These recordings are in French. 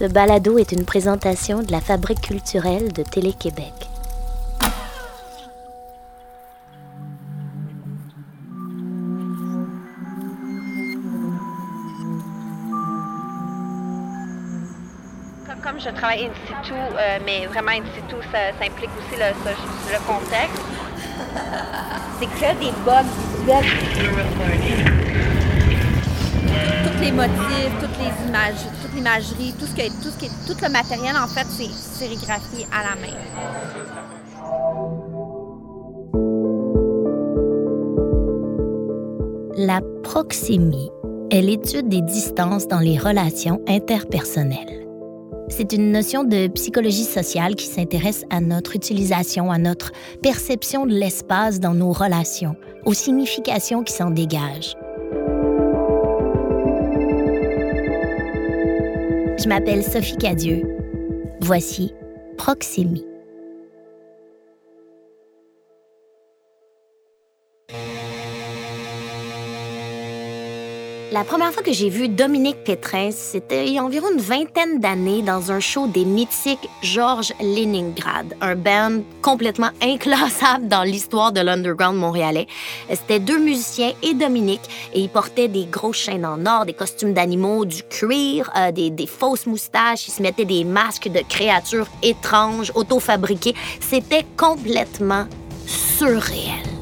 Ce balado est une présentation de la Fabrique culturelle de Télé-Québec. Comme, je travaille in situ, euh, mais vraiment in situ, ça, ça implique aussi le, le contexte. C'est que des bugs Tous les motifs, toutes les images, tout le matériel en fait, c'est sérigraphié à la main. La proxémie est l'étude des distances dans les relations interpersonnelles. C'est une notion de psychologie sociale qui s'intéresse à notre utilisation, à notre perception de l'espace dans nos relations, aux significations qui s'en dégagent. Je m'appelle Sophie Cadieux. Voici Proxémie. La première fois que j'ai vu Dominique Pétrin, c'était il y a environ une vingtaine d'années dans un show des mythiques Georges Leningrad, un band complètement inclassable dans l'histoire de l'underground montréalais. C'était deux musiciens et Dominique, et ils portaient des grosses chaînes en or, des costumes d'animaux, du cuir, euh, des, des fausses moustaches, ils se mettaient des masques de créatures étranges, auto-fabriquées. C'était complètement surréel.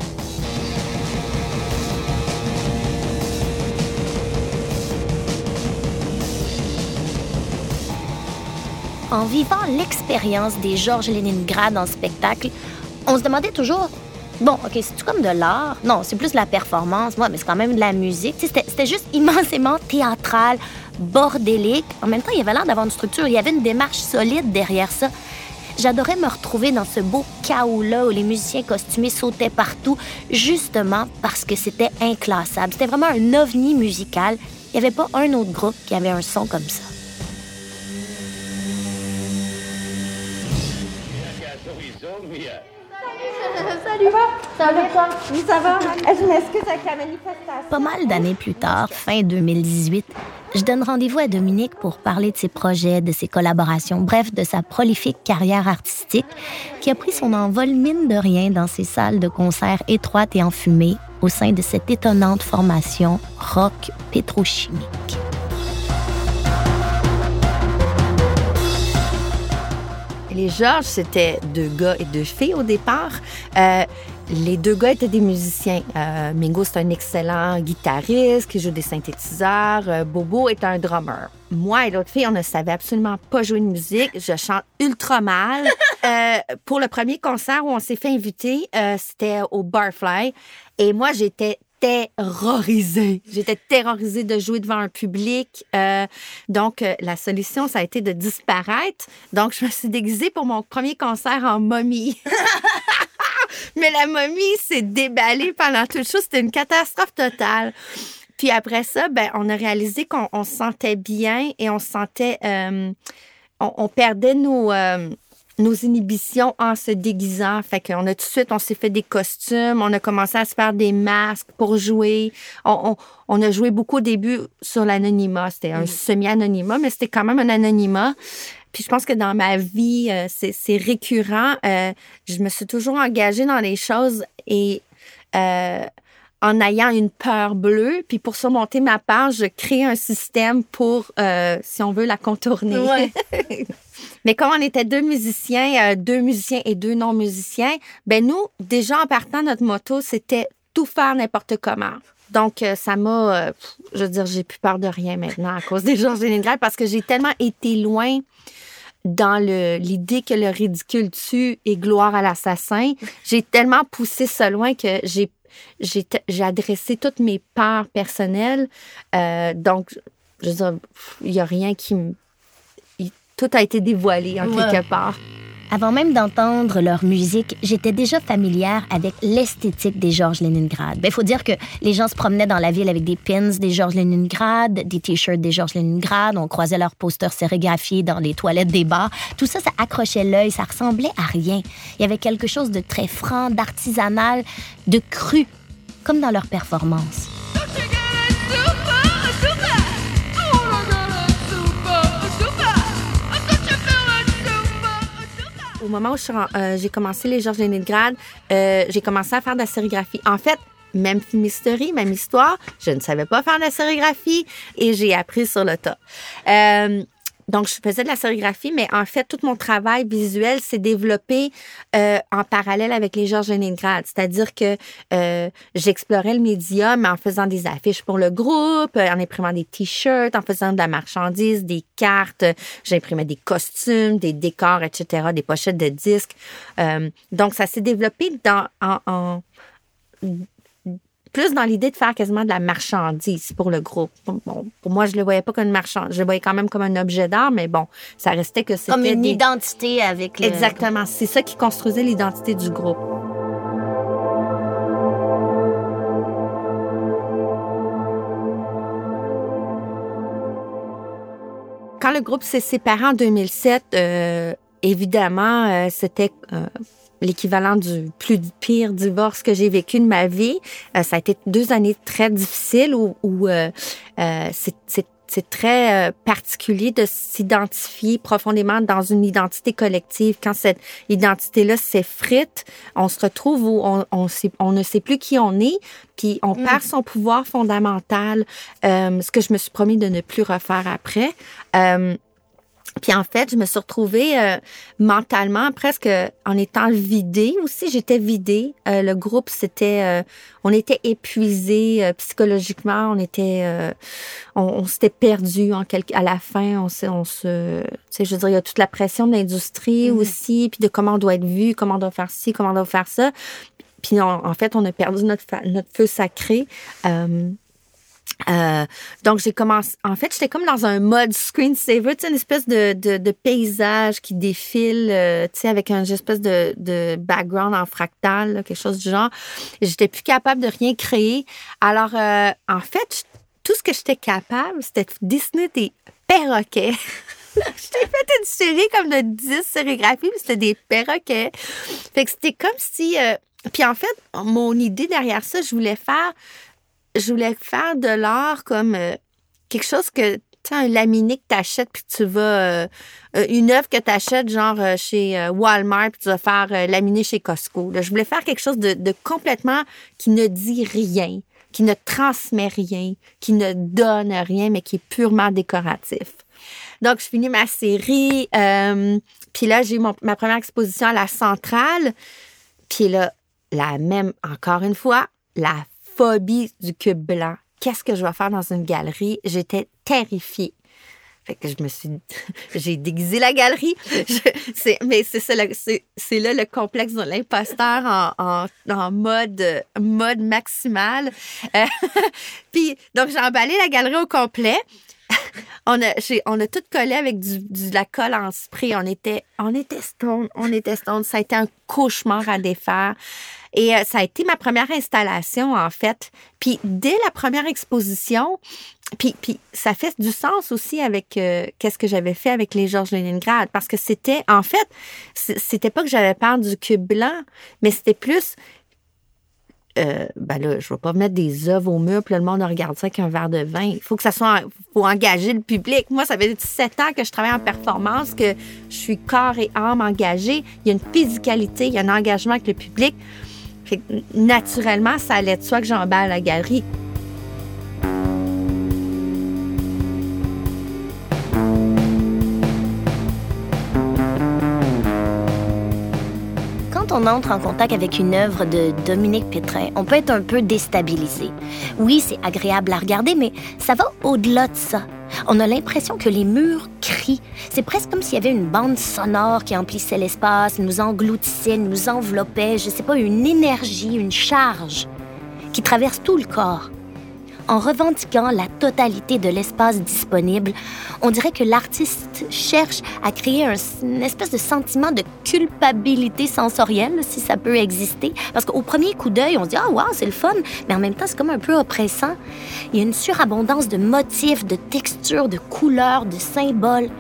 En vivant l'expérience des Georges Leningrad en spectacle, on se demandait toujours Bon, OK, c'est-tu comme de l'art? Non, c'est plus de la performance. Moi, mais c'est quand même de la musique. C'était juste immensément théâtral, bordélique. En même temps, il y avait l'air d'avoir une structure. Il y avait une démarche solide derrière ça. J'adorais me retrouver dans ce beau chaos-là où les musiciens costumés sautaient partout, justement parce que c'était inclassable. C'était vraiment un ovni musical. Il n'y avait pas un autre groupe qui avait un son comme ça. Salut, ça va toi? Oui, ça va. Je m'excuse avec la manifestation. Pas mal d'années plus tard, fin 2018, je donne rendez-vous à Dominique pour parler de ses projets, de ses collaborations, bref, de sa prolifique carrière artistique qui a pris son envol mine de rien dans ses salles de concert étroites et enfumées au sein de cette étonnante formation rock pétrochimique. les Georges, c'était deux gars et deux filles au départ. Euh, les deux gars étaient des musiciens. Euh, Mingo, c'est un excellent guitariste qui joue des synthétiseurs. Euh, Bobo est un drummer. Moi et l'autre fille, on ne savait absolument pas jouer de musique. Je chante ultra mal. pour le premier concert où on s'est fait inviter, c'était au Barfly. Et moi, j'étais terrorisée. J'étais terrorisée de jouer devant un public. Euh, donc, euh, la solution, ça a été de disparaître. Donc, je me suis déguisée pour mon premier concert en momie. Mais la momie s'est déballée pendant tout le show. C'était une catastrophe totale. Puis après ça, ben, on a réalisé qu'on se sentait bien et on se sentait... Euh, on, perdait nos nos inhibitions en se déguisant. Fait qu'on a tout de suite, on s'est fait des costumes, on a commencé à se faire des masques pour jouer. On, a joué beaucoup au début sur l'anonymat. C'était un mm. semi-anonymat, mais c'était quand même un anonymat. Puis je pense que dans ma vie, euh, c'est récurrent. Euh, je me suis toujours engagée dans les choses et euh, en ayant une peur bleue. Puis pour surmonter ma peur, je crée un système pour, si on veut, la contourner. Ouais. Mais comme on était deux musiciens, deux musiciens et deux non-musiciens, ben nous, déjà en partant, notre moto, c'était tout faire n'importe comment. Donc, euh, ça m'a, euh, je veux dire, j'ai plus peur de rien maintenant à cause des Georges Leningrad parce que j'ai tellement été loin dans l'idée que le ridicule tue et gloire à l'assassin. J'ai tellement poussé ça loin que j'ai j'ai adressé toutes mes peurs personnelles. donc, je veux dire, il n'y a rien qui me tout a été dévoilé en quelque part. Avant même d'entendre leur musique, j'étais déjà familière avec l'esthétique des Georges Leningrad. Il ben, faut dire que les gens se promenaient dans la ville avec des pins des Georges Leningrad, des t-shirts des Georges Leningrad, on croisait leurs posters sérigraphiés dans les toilettes des bars. Tout ça, ça accrochait l'œil, ça ressemblait à rien. Il y avait quelque chose de très franc, d'artisanal, de cru, comme dans leur performance. Au moment où euh, j'ai commencé les Georges Leningrad, euh, j'ai commencé à faire de la sérigraphie. En fait, même fumisterie, même histoire, je ne savais pas faire de la sérigraphie et j'ai appris sur le tas. Euh, donc, je faisais de la sérigraphie, mais en fait, tout mon travail visuel s'est développé euh, en parallèle avec les Georges Leningrad. C'est-à-dire que euh, j'explorais le médium en faisant des affiches pour le groupe, euh, en imprimant des t-shirts, en faisant de la marchandise, des cartes. J'imprimais des costumes, des décors, etc., des pochettes de disques. Euh, donc, ça s'est développé dans, en, en- plus dans l'idée de faire quasiment de la marchandise pour le groupe. Bon, pour moi, je le voyais pas comme une marchandise. Je le voyais quand même comme un objet d'art, mais bon, ça restait que c'était Comme une des- identité avec le... Exactement. C'est ça qui construisait l'identité du groupe. Quand le groupe s'est séparé en 2007, euh, évidemment, euh, c'était euh, l'équivalent du plus pire divorce que j'ai vécu de ma vie. Euh, ça a été deux années très difficiles où, où, euh, euh, c'est- c'est c'est très euh, particulier de s'identifier profondément dans une identité collective. Quand cette identité-là s'effrite, on se retrouve où on, on, sait- on ne sait plus qui on est, puis on perd son pouvoir fondamental, euh, ce que je me suis promis de ne plus refaire après. Puis en fait, je me suis retrouvée euh, mentalement presque en étant vidée aussi. J'étais vidée. Euh, le groupe, c'était, euh, on était épuisés psychologiquement. On était, on, on s'était perdu en quelque, à la fin. On se, on se, tu sais, je veux dire, il y a toute la pression de l'industrie aussi, puis de comment on doit être vu, comment on doit faire ci, comment on doit faire ça. Puis en, en fait, on a perdu notre feu sacré. Euh, donc, j'ai commencé. En fait, j'étais comme dans un mode screensaver, tu sais, une espèce de, de, paysage qui défile, euh, tu sais, avec une espèce de, de background en fractal, quelque chose du genre. J'étais plus capable de rien créer. Alors, euh, en fait, tout ce que j'étais capable, c'était de dessiner des perroquets. J'étais fait une série comme de 10 sérigraphies, puis c'était des perroquets. Fait que c'était comme si. Puis en fait, mon idée derrière ça, je voulais faire je voulais faire de l'art comme euh, quelque chose que un laminé que t'achètes puis tu vas euh, euh, une œuvre que t'achètes genre chez Walmart puis tu vas faire euh, laminer chez Costco. Je voulais faire quelque chose de, complètement qui ne dit rien, qui ne transmet rien, qui ne donne rien mais qui est purement décoratif. Donc je finis ma série puis là j'ai mon- ma première exposition à la centrale puis là la même encore une fois la phobie du cube blanc. Qu'est-ce que je vais faire dans une galerie? J'étais terrifiée. Fait que je me suis... J'ai déguisé la galerie. Je- mais c'est là le complexe de l'imposteur en, en, mode, mode maximal. Euh, Puis, donc, j'ai emballé la galerie au complet. On a, on a tout collé avec du, de la colle en spray. On était, on était stone, on était stone. Ça a été un cauchemar à défaire. Et euh, ça a été ma première installation, en fait. Puis dès la première exposition, puis, puis ça fait du sens aussi avec euh, qu'est-ce que j'avais fait avec les Georges Leningrad. Parce que c'était, en fait, c'était pas que j'avais peur du cube blanc, mais c'était plus euh, ben là, je vais pas mettre des œuvres au mur, puis le monde regarde ça avec un verre de vin. Il faut que ça soit, faut engager le public. Moi, ça fait 17 ans que je travaille en performance, que je suis corps et âme engagée. Il y a une physicalité, il y a un engagement avec le public. Naturellement, ça allait de soi que j'emballe la galerie. On entre en contact avec une œuvre de Dominique Pétrin, on peut être un peu déstabilisé. Oui, c'est agréable à regarder, mais ça va au-delà de ça. On a l'impression que les murs crient. C'est presque comme s'il y avait une bande sonore qui emplissait l'espace, nous engloutissait, nous enveloppait, je sais pas, une énergie, une charge qui traverse tout le corps. En revendiquant la totalité de l'espace disponible, on dirait que l'artiste cherche à créer un- une espèce de sentiment de culpabilité sensorielle, si ça peut exister. Parce qu'au premier coup d'œil, on se dit Ah, wow, c'est le fun, mais en même temps, c'est comme un peu oppressant. Il y a une surabondance de motifs, de textures, de couleurs, de symboles.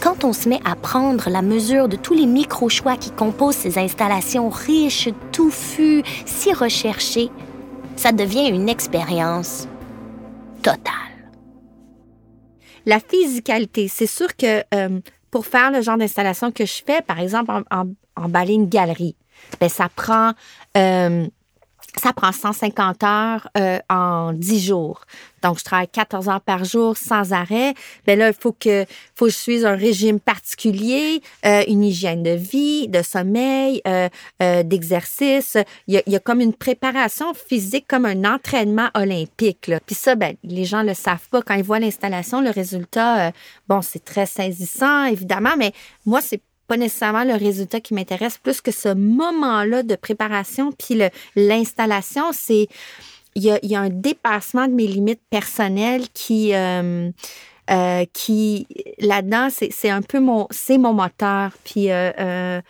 Quand on se met à prendre la mesure de tous les micro-choix qui composent ces installations riches, touffues, si recherchées, ça devient une expérience totale. La physicalité, c'est sûr que euh, pour faire le genre d'installation que je fais, par exemple, en, emballer une galerie, ben ça prend euh, ça prend 150 heures euh, en 10 jours. Donc, je travaille 14 heures par jour sans arrêt. Mais ben là, il faut que, faut que je suive un régime particulier, euh, une hygiène de vie, de sommeil, euh, euh d'exercice. Il y, a, il y, a, comme une préparation physique, comme un entraînement olympique. Là. Puis ça, ben, les gens le savent pas. Quand ils voient l'installation, le résultat, euh, bon, c'est très saisissant, évidemment, mais moi, c'est pas nécessairement le résultat qui m'intéresse, plus que ce moment-là de préparation, puis l'installation, c'est il y a, y a, un dépassement de mes limites personnelles qui euh, euh, qui là-dedans c'est un peu mon c'est mon moteur puis euh,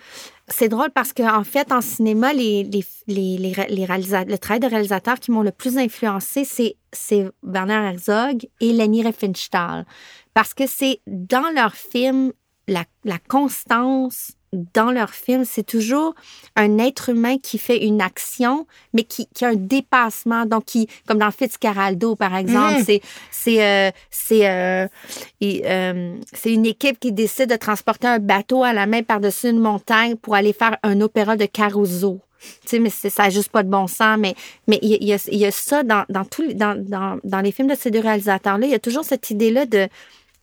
c'est drôle parce qu'en en fait, en cinéma, les, les, les, les le travail de réalisateurs qui m'ont le plus influencé, c'est, Werner Herzog et Leni Riefenstahl. Parce que c'est dans leurs films, la, la constance dans leur film, c'est toujours un être humain qui fait une action, mais qui, qui, a un dépassement. Donc, qui, comme dans Fitzcarraldo, par exemple, mm. c'est c'est euh, c'est euh, euh, c'est une équipe qui décide de transporter un bateau à la main par-dessus une montagne pour aller faire un opéra de Caruso. Tu sais, mais ça n'a juste pas de bon sens. Mais mais il y, a, il y a ça dans, dans, tout, dans, dans, dans les films de ces deux réalisateurs-là. Il y a toujours cette idée-là de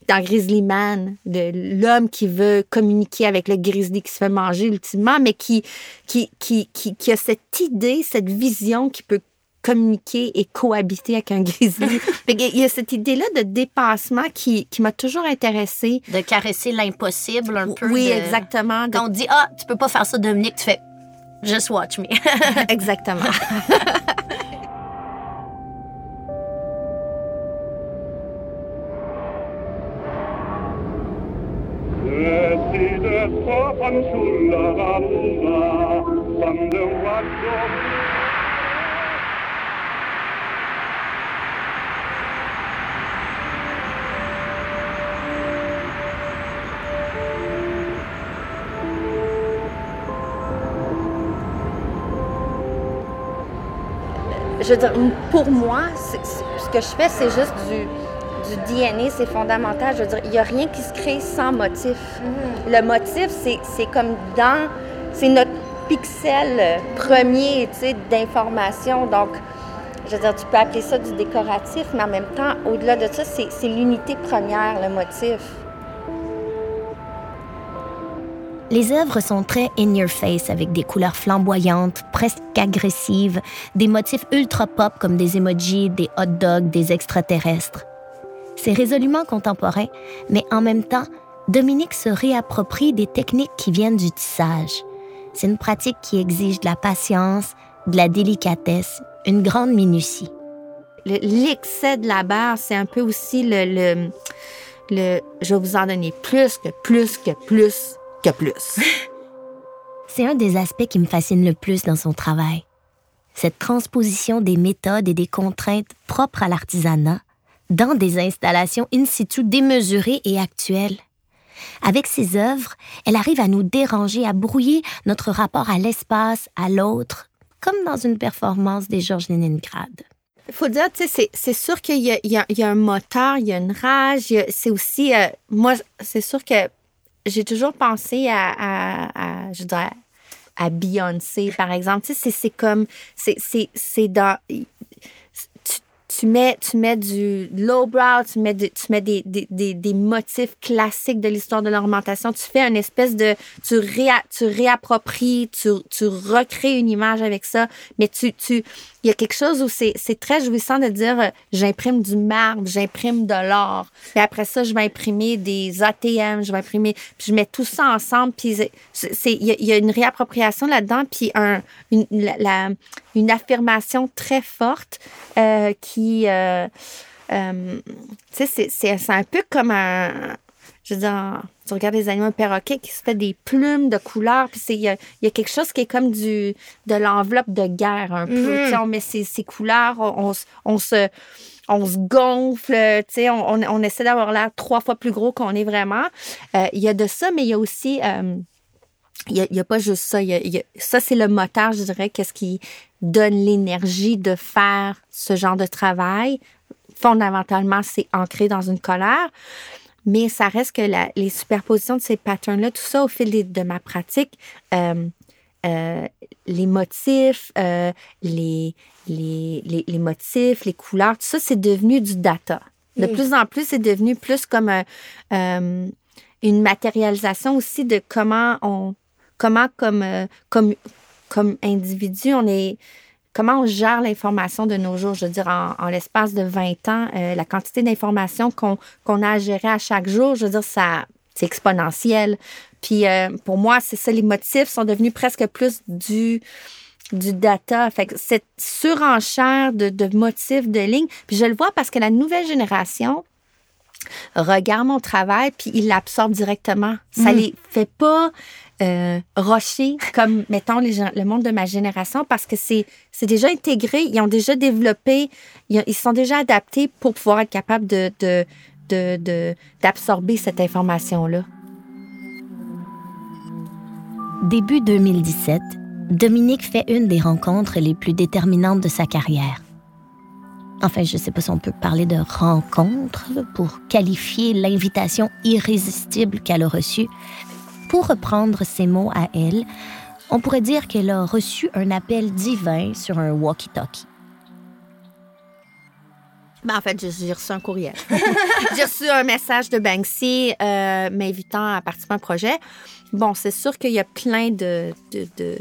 dans Grizzly Man, de l'homme qui veut communiquer avec le grizzly qui se fait manger ultimement, mais qui, qui, qui, qui, a cette idée, cette vision qui peut communiquer et cohabiter avec un grizzly. Il y a cette idée-là de dépassement qui, qui m'a toujours intéressée. De caresser l'impossible un peu. Oui, exactement. Quand on dit, ah, tu peux pas faire ça, Dominique, tu fais, just watch me. exactement. Je veux pour moi, ce que je fais, c'est juste du, du DNA, c'est fondamental. Je veux dire, il n'y a rien qui se crée sans motif. Mhm. Le motif, c'est comme dans. C'est notre pixel premier d'information. Donc, je veux dire, tu peux appeler ça du décoratif, mais en même temps, au-delà de ça, c'est l'unité première, le motif. Les œuvres sont très in your face avec des couleurs flamboyantes, presque agressives, des motifs ultra pop comme des emojis, des hot dogs, des extraterrestres. C'est résolument contemporain, mais en même temps, Dominique se réapproprie des techniques qui viennent du tissage. C'est une pratique qui exige de la patience, de la délicatesse, une grande minutie. L'excès de la barre, c'est un peu aussi le, le, le je vais vous en donner plus que plus que plus que plus. c'est un des aspects qui me fascine le plus dans son travail. Cette transposition des méthodes et des contraintes propres à l'artisanat dans des installations in situ démesurées et actuelles. Avec ses œuvres, elle arrive à nous déranger, à brouiller notre rapport à l'espace, à l'autre, comme dans une performance des Georges Leningrad. Il faut dire, tu sais, c'est sûr qu'il y, a un moteur, il y a une rage. C'est aussi, euh, moi, c'est sûr que j'ai toujours pensé à, à, à, je dirais, à Beyoncé, par exemple. Tu sais, c'est comme, c'est dans tu mets, tu mets du lowbrow, tu mets, tu mets des, des, des, motifs classiques de l'histoire de l'orientation. Tu fais une espèce de. Tu, tu réappropries, tu, tu recrées une image avec ça, mais tu, tu, il y a quelque chose où c'est très jouissant de dire euh, j'imprime du marbre, j'imprime de l'or. Puis après ça, je vais imprimer des ATM, je vais imprimer. Puis je mets tout ça ensemble. Puis il y, y, a une réappropriation là-dedans, puis un, une, la, une affirmation très forte euh, qui. Euh, euh, tu sais, c'est un peu comme un je veux dire, tu regardes les animaux perroquets qui se fait des plumes de couleurs, puis il y a, y a, quelque chose qui est comme du de l'enveloppe de guerre un peu. Mm-hmm. On met ces, ces couleurs, on, on, se on se gonfle, on, on, on essaie d'avoir l'air trois fois plus gros qu'on est vraiment. Euh, il y a de ça, mais il y a aussi... Euh, il n'y a, a, pas juste ça. Y a, y a, ça, c'est le moteur, je dirais, qu'est-ce qui donne l'énergie de faire ce genre de travail. Fondamentalement, c'est ancré dans une colère. mais ça reste que la- les superpositions de ces patterns-là, tout ça au fil de ma pratique, euh, euh, les motifs, euh, les, les, les, les motifs, les couleurs, tout ça, c'est devenu du data. De Mm. plus en plus, c'est devenu plus comme un, une matérialisation aussi de comment on, comment comme, euh, comme, comme individu, on est, comment on gère l'information de nos jours? Je veux dire, en, l'espace de 20 ans, euh, la quantité d'informations qu'on qu'on a à gérer à chaque jour, je veux dire, ça, c'est exponentiel. Puis euh, pour moi, c'est ça, les motifs sont devenus presque plus du du data. Fait que cette surenchère de, de motifs, de lignes, puis je le vois parce que la nouvelle génération regarde mon travail, puis ils l'absorbent directement. Ça les fait pas euh, rocher comme, mettons, les gens, le monde de ma génération parce que c'est c'est déjà intégré, ils ont déjà développé, ils, ils sont déjà adaptés pour pouvoir être capables de, de, de, de- d'absorber cette information-là. Début 2017, Dominique fait une des rencontres les plus déterminantes de sa carrière. Enfin, je ne sais pas si on peut parler de rencontre pour qualifier l'invitation irrésistible qu'elle a reçue. Pour reprendre ses mots à elle, on pourrait dire qu'elle a reçu un appel divin sur un walkie-talkie. Ben, en fait, j'ai- reçu un courriel. j'ai reçu un message de Banksy euh, m'invitant à participer à un projet. Bon, c'est sûr qu'il y a plein de, de, de-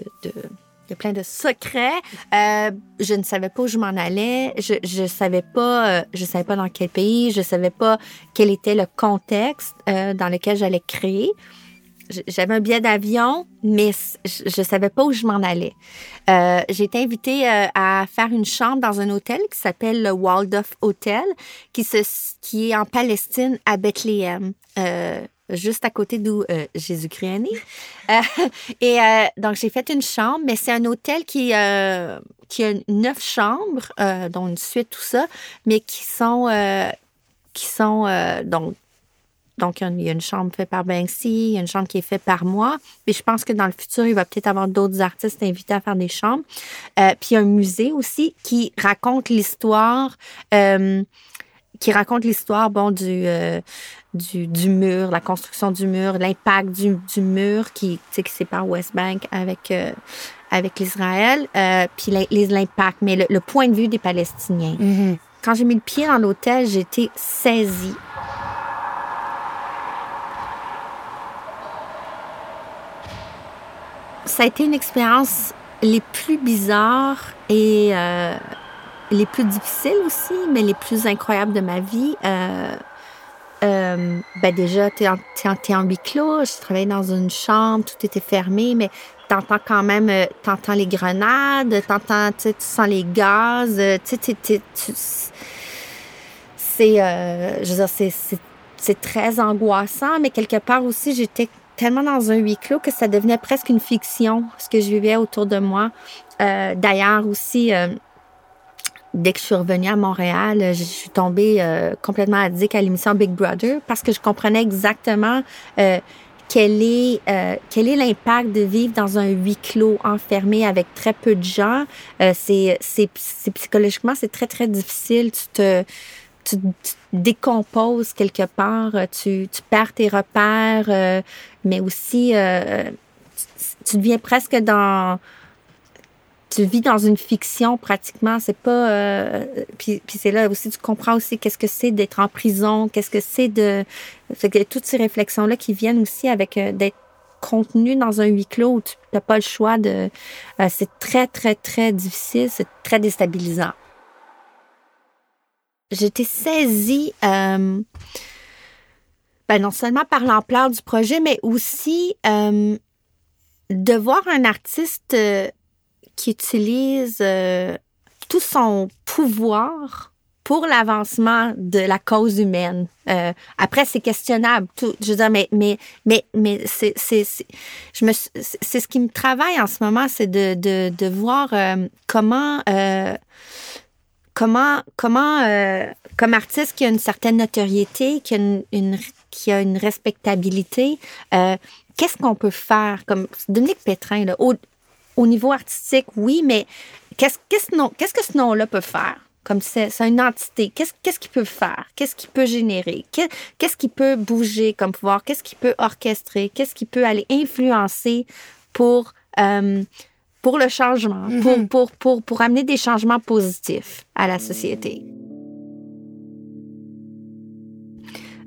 il y a plein de secrets. Euh, je ne savais pas où je m'en allais. Je je savais pas euh, je savais pas dans quel pays. Je savais pas quel était le contexte euh, dans lequel j'allais créer. J'avais un billet d'avion, mais je, je savais pas où je m'en allais. Euh, j'ai été invitée euh, à faire une chambre dans un hôtel qui s'appelle le Waldorf Hotel, qui, se, qui est en Palestine, à Bethléem, juste à côté d'où euh, Jésus-Christ est né. Euh, et euh, donc, j'ai fait une chambre, mais c'est un hôtel qui, qui a neuf chambres, dont une suite, tout ça, mais qui sont, qui sont donc, donc, il y a une- chambre faite par Banksy, il y a une chambre qui est faite par moi. Puis je pense que dans le futur, il va peut-être avoir d'autres artistes invités à faire des chambres. Puis il y a un musée aussi qui raconte l'histoire, qui raconte l'histoire, bon, du, euh, du, du mur, la construction du mur, l'impact du, du mur qui, qui sépare West Bank avec, euh, avec l'Israël, euh, puis l'impact, mais le, le point de vue des Palestiniens. Quand j'ai mis le pied dans l'hôtel, j'ai été saisie ça a été une expérience les plus bizarres et euh, les plus difficiles aussi, mais les plus incroyables de ma vie. Euh, euh, ben déjà, tu es, en huis clos, je travaillais dans une chambre, tout était fermé, mais t'entends quand même, euh, t'entends les grenades, t'entends, tu sens les gaz, euh, tu sais, c'est, euh, je veux dire, c'est, très angoissant, mais quelque part aussi, j'étais tellement dans un huis clos que ça devenait presque une fiction, ce que je vivais autour de moi. D'ailleurs aussi, euh, dès que je suis revenue à Montréal, euh, je suis tombée euh, complètement addict à l'émission Big Brother parce que je comprenais exactement euh, quel est euh, quel est l'impact de vivre dans un huis clos enfermé avec très peu de gens. Euh, c'est, c'est, psychologiquement c'est très très difficile. Tu te tu, décomposes quelque part, euh, tu, tu perds tes repères, mais aussi tu, tu deviens presque dans tu vis dans une fiction pratiquement. C'est pas. euh, puis puis c'est là aussi, tu comprends aussi qu'est-ce que c'est d'être en prison, qu'est-ce que c'est de. Fait que toutes ces réflexions-là qui viennent aussi avec euh, d'être contenu dans un huis clos où tu n'as pas le choix de. euh, c'est très, très, très difficile, c'est très déstabilisant. J'étais saisie. ben non seulement par l'ampleur du projet, mais aussi de voir un artiste qui utilise euh, tout son pouvoir pour l'avancement de la cause humaine. Euh, après, c'est questionnable. Tout, je veux dire, mais, mais, mais, mais c'est, ce qui me travaille en ce moment, c'est de, de, de voir euh, comment, comment, comment, comme artiste qui a une certaine notoriété, qui a une, qui a une respectabilité, qu'est-ce qu'on peut faire? Comme Dominique Pétrin là, au niveau artistique, oui, mais qu'est-ce que ce nom-là peut faire? Comme c'est une entité. Qu'est-ce qu'il peut faire? Qu'est-ce qu'il peut générer? Qu'est- Qu'est-ce qu'il peut bouger comme pouvoir? Qu'est-ce qu'il peut orchestrer? Qu'est-ce qu'il peut aller influencer pour, euh, pour le changement, pour, pour, pour, pour amener des changements positifs à la société?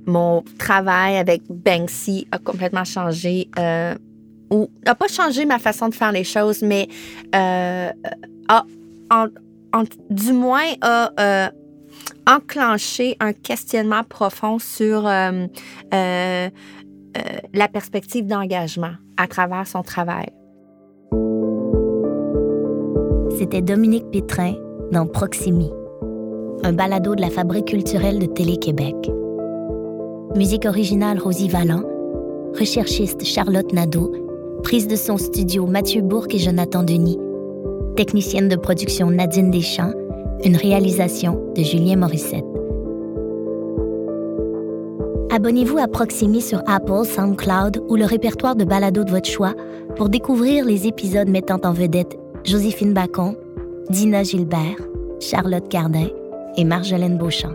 Mon travail avec Banksy a complètement changé, euh, ou n'a pas changé ma façon de faire les choses, mais euh, a, du moins a euh, enclenché un questionnement profond sur euh, la perspective d'engagement à travers son travail. C'était Dominique Pétrin dans Proximi, un balado de la Fabrique culturelle de Télé-Québec. Musique originale Rosie Vallant, recherchiste Charlotte Nadeau, prise de son studio Mathieu Bourque et Jonathan Denis, technicienne de production Nadine Deschamps, une réalisation de Julien Morissette. Abonnez-vous à Proximi sur Apple, SoundCloud ou le répertoire de balado de votre choix pour découvrir les épisodes mettant en vedette Joséphine Bacon, Dina Gilbert, Charlotte Cardin et Marjolaine Beauchamp.